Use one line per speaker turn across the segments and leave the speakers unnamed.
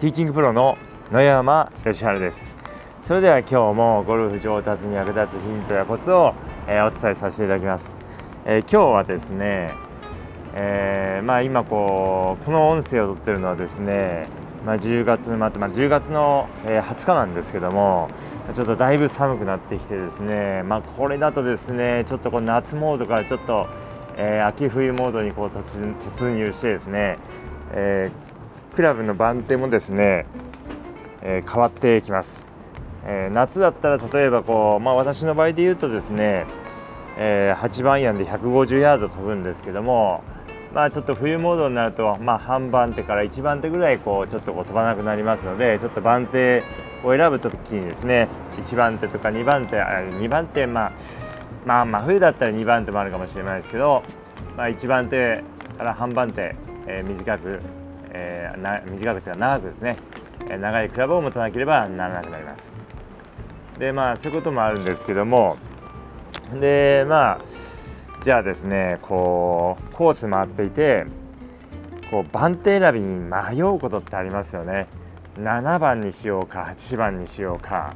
ティーチングプロの野山義晴です。それでは今日もゴルフ上達に役立つヒントやコツを、えー、お伝えさせていただきます、えー、今日はですね、えー、まあ今こうこの音声を撮ってるのはですねまあ、10月末、まあ、10月の、え20日なんですけどもちょっとだいぶ寒くなってきてですね、まあ、これだとですねちょっとこう夏モードからちょっと、え秋冬モードにこう突入してですね、えクラブの番手もですね、え変わってきます、え夏だったら例えばこう、まあ、私の場合で言うとですね、え8番アイアンで150ヤード飛ぶんですけどもまあちょっと冬モードになると、まあ、半番手から1番手ぐらいこうちょっとこう飛ばなくなりますのでちょっと番手を選ぶときにですね1番手とか2番手2番手、まあ、まあ真冬だったら2番手もあるかもしれないですけど、まあ、1番手から半番手、えー、短く、えー、な短くては長くですね、え、長いクラブを持たなければならなくなります。でまあそういうこともあるんですけども。でまあじゃあですねこうコース回っていてこう番手選びに迷うことってありますよね。7番にしようか8番にしようか。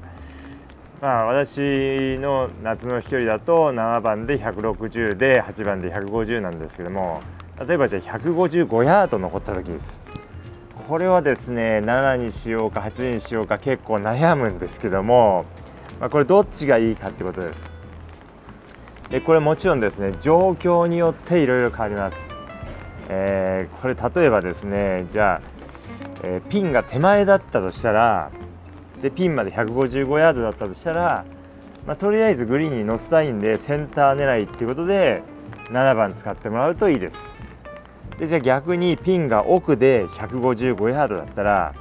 まあ私の夏の飛距離だと7番で160で8番で150なんですけども。例えばじゃあ155ヤード残った時です。これはですね7にしようか8にしようか結構悩むんですけども、まあ、これどっちがいいかってことです。でこれもちろんですね状況によっていろいろ変わります、えー、これ例えばですねじゃあ、えー、ピンが手前だったとしたらでピンまで155ヤードだったとしたら、まあ、とりあえずグリーンに乗せたいんでセンター狙いっていうことで7番使ってもらうといいですでじゃあ逆にピンが奥で155ヤードだったら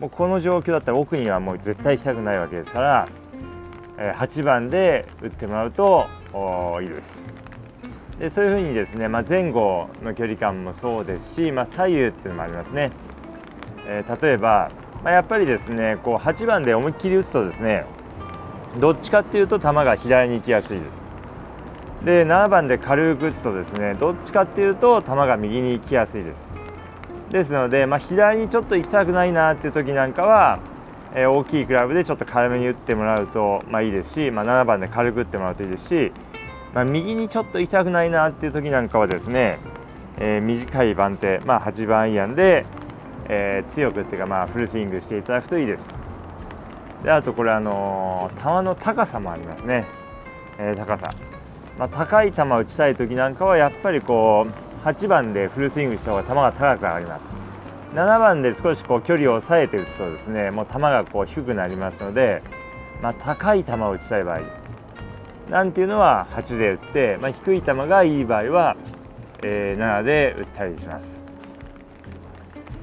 もうこの状況だったら奥にはもう絶対行きたくないわけですから8番で打ってもらうといいです。でそういうふうにですね、まあ、前後の距離感もそうですし、まあ、左右っていうのもありますね。えー、例えば、まあ、やっぱりですねこう8番で思いっきり打つとですねどっちかっていうと球が左に行きやすいです。で7番で軽く打つとですねどっちかっていうと球が右に行きやすいです。ですので、まあ、左にちょっと行きたくないなっていう時なんかはえー、大きいクラブでちょっと軽めに打ってもらうと、まあ、いいですし、まあ、7番で軽く打ってもらうといいですし、まあ、右にちょっと行きたくないなっていう時なんかはですね、えー、短い番手、まあ、8番アイアンで、えー、強くっていうか、まあ、フルスイングしていただくといいです。であとこれ、あのー、球の高さもありますね、え、高さ。まあ、高い球を打ちたい時なんかはやっぱりこう8番でフルスイングした方が球が高く上がります。7番で少しこう距離を抑えて打つとですねもう球がこう低くなりますので、まあ、高い球を打ちたい場合なんていうのは8で打って、まあ、低い球がいい場合は、えー、7で打ったりします。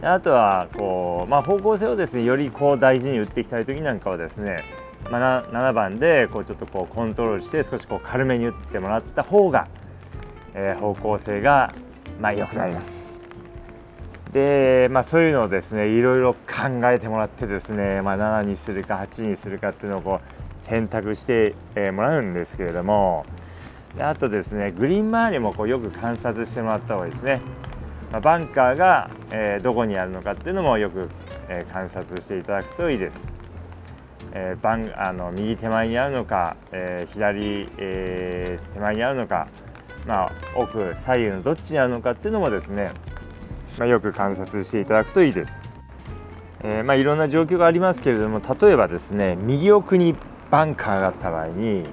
あとはこう、まあ、方向性をですねよりこう大事に打っていきたい時なんかはですね、まあ、7番でこうちょっとこうコントロールして少しこう軽めに打ってもらった方が、えー、方向性がまあ良くなります。で、まあ、そういうのをですねいろいろ考えてもらってですね、まあ、7にするか8にするかっていうのをこう選択してもらうんですけれどもあとですねグリーン周りもこうよく観察してもらった方がいいですね、まあ、バンカーが、えー、どこにあるのかっていうのもよく、えー、観察していただくといいです。えー、バンあの右手前にあるのか、えー、左、えー、手前にあるのか、まあ、奥左右のどっちにあるのかっていうのもですねまあ、よく観察していただくといいです。え、まあ、いろんな状況がありますけれども例えばですね右奥にバンカーがあった場合に、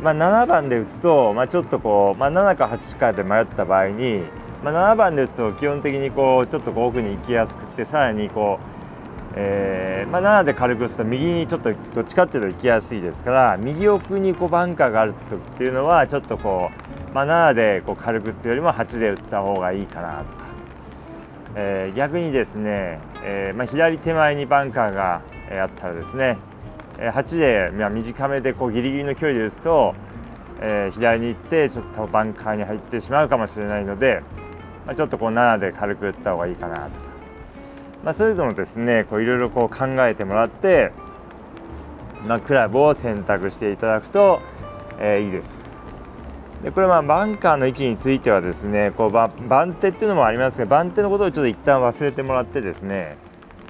まあ、7番で打つと、まあ、ちょっとこう、まあ、7か8かで迷った場合に、まあ、7番で打つと基本的にこうちょっとこう奥に行きやすくてさらにこう、えーまあ、7で軽く打つと右にちょっとどっちかっていうと行きやすいですから右奥にこうバンカーがある時っていうのはちょっとこう、まあ、7でこう軽く打つよりも8で打った方がいいかなとか。えー、逆にですね、えーまあ、左手前にバンカーが、あったらですね、8で、まあ、短めでこうギリギリの距離で打つと、えー、左に行ってちょっとバンカーに入ってしまうかもしれないので、まあ、ちょっとこう7で軽く打った方がいいかなとか、まあ、そういうのもですねこういろいろこう考えてもらって、まあ、クラブを選択していただくと、えー、いいです。でこれはバンカーの位置についてはですねこう番手っていうのもありますが番手のことをちょっと一旦忘れてもらってですね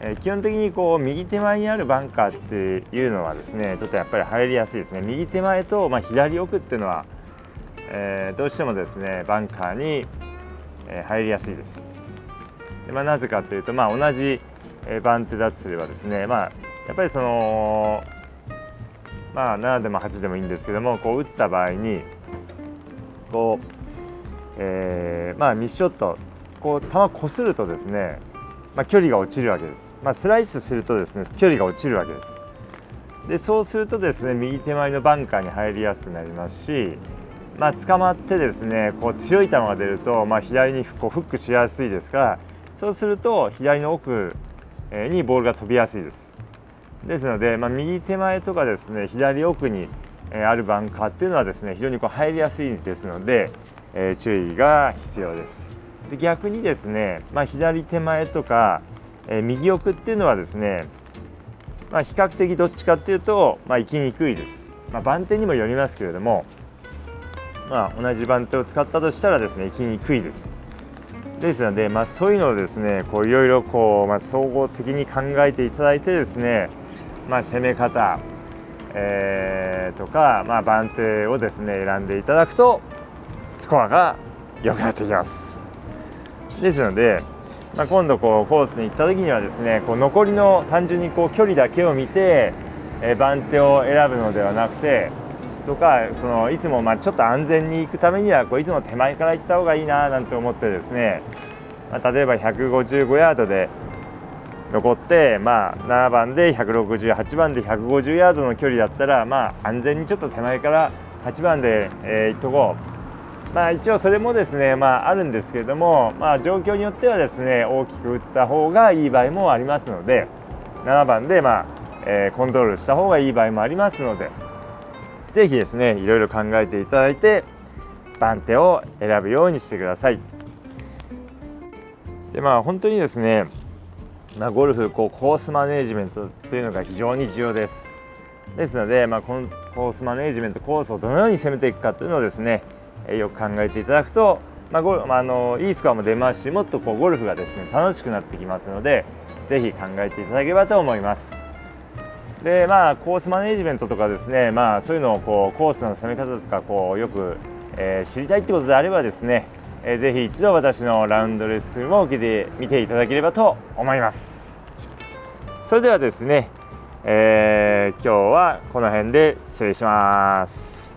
え基本的にこう右手前にあるバンカーっていうのはですねちょっとやっぱり入りやすいですね右手前と、まあ、左奥っていうのは、えー、どうしてもですねバンカーに、え、入りやすいですで、まあ、なぜかというと、まあ、同じ番手だとすればですね、まあ、やっぱりそのまあ7でも8でもいいんですけどもこう打った場合にこう、えー、まあミスショットこう球こするとですねまあ、距離が落ちるわけです、まあ、スライスするとですね距離が落ちるわけです。でそうするとですね右手前のバンカーに入りやすくなりますし、まあ、捕まってですねこう強い球が出ると、まあ、左にこうフックしやすいですからそうすると左の奥にボールが飛びやすいです。ですので、まあ、右手前とかですね左奥にあるバンカーっていうのはですね非常にこう入りやすいですので、えー、注意が必要です。で逆にですね、まあ、左手前とか、えー、右奥っていうのはですね、まあ、比較的どっちかっていうと、まあ、行きにくいです、まあ、番手にもよりますけれども、まあ、同じ番手を使ったとしたらですね行きにくいです。ですので、まあ、そういうのをですねこういろいろこう、まあ、総合的に考えていただいてですね、まあ、攻め方、えー、とか、まあ、番手をですね選んでいただくとスコアが良くなってきます。ですので、まあ、今度こうコースに行った時にはですねこう残りの単純にこう距離だけを見て、えー、番手を選ぶのではなくてとかそのいつもまあちょっと安全に行くためにはこういつも手前から行った方がいいななんて思ってですね、まあ、例えば155ヤードで残って、まあ、7番で168番で150ヤードの距離だったら、まあ、安全にちょっと手前から8番で、えー、行っとこう。まあ、一応それもですね、まあ、あるんですけれども、まあ、状況によってはですね大きく打った方がいい場合もありますので7番で、まあえー、コントロールした方がいい場合もありますのでぜひですねいろいろ考えていただいて番手を選ぶようにしてください。でまあ本当にですね、まあ、ゴルフこうコースマネージメントというのが非常に重要です。ですので、まあ、このコースマネージメントコースをどのように攻めていくかというのをですねよく考えていただくと、まあゴまあ、あのいいスコアも出ますしもっとこうゴルフがですね楽しくなってきますのでぜひ考えていただければと思います。でまあコースマネジメントとかですねまあそういうのをこうコースの攻め方とかこうよく、えー、知りたいってことであればですね、えー、ぜひ一度私のラウンドレッスンを受けてみていただければと思います。それではですね、えー、今日はこの辺で失礼します。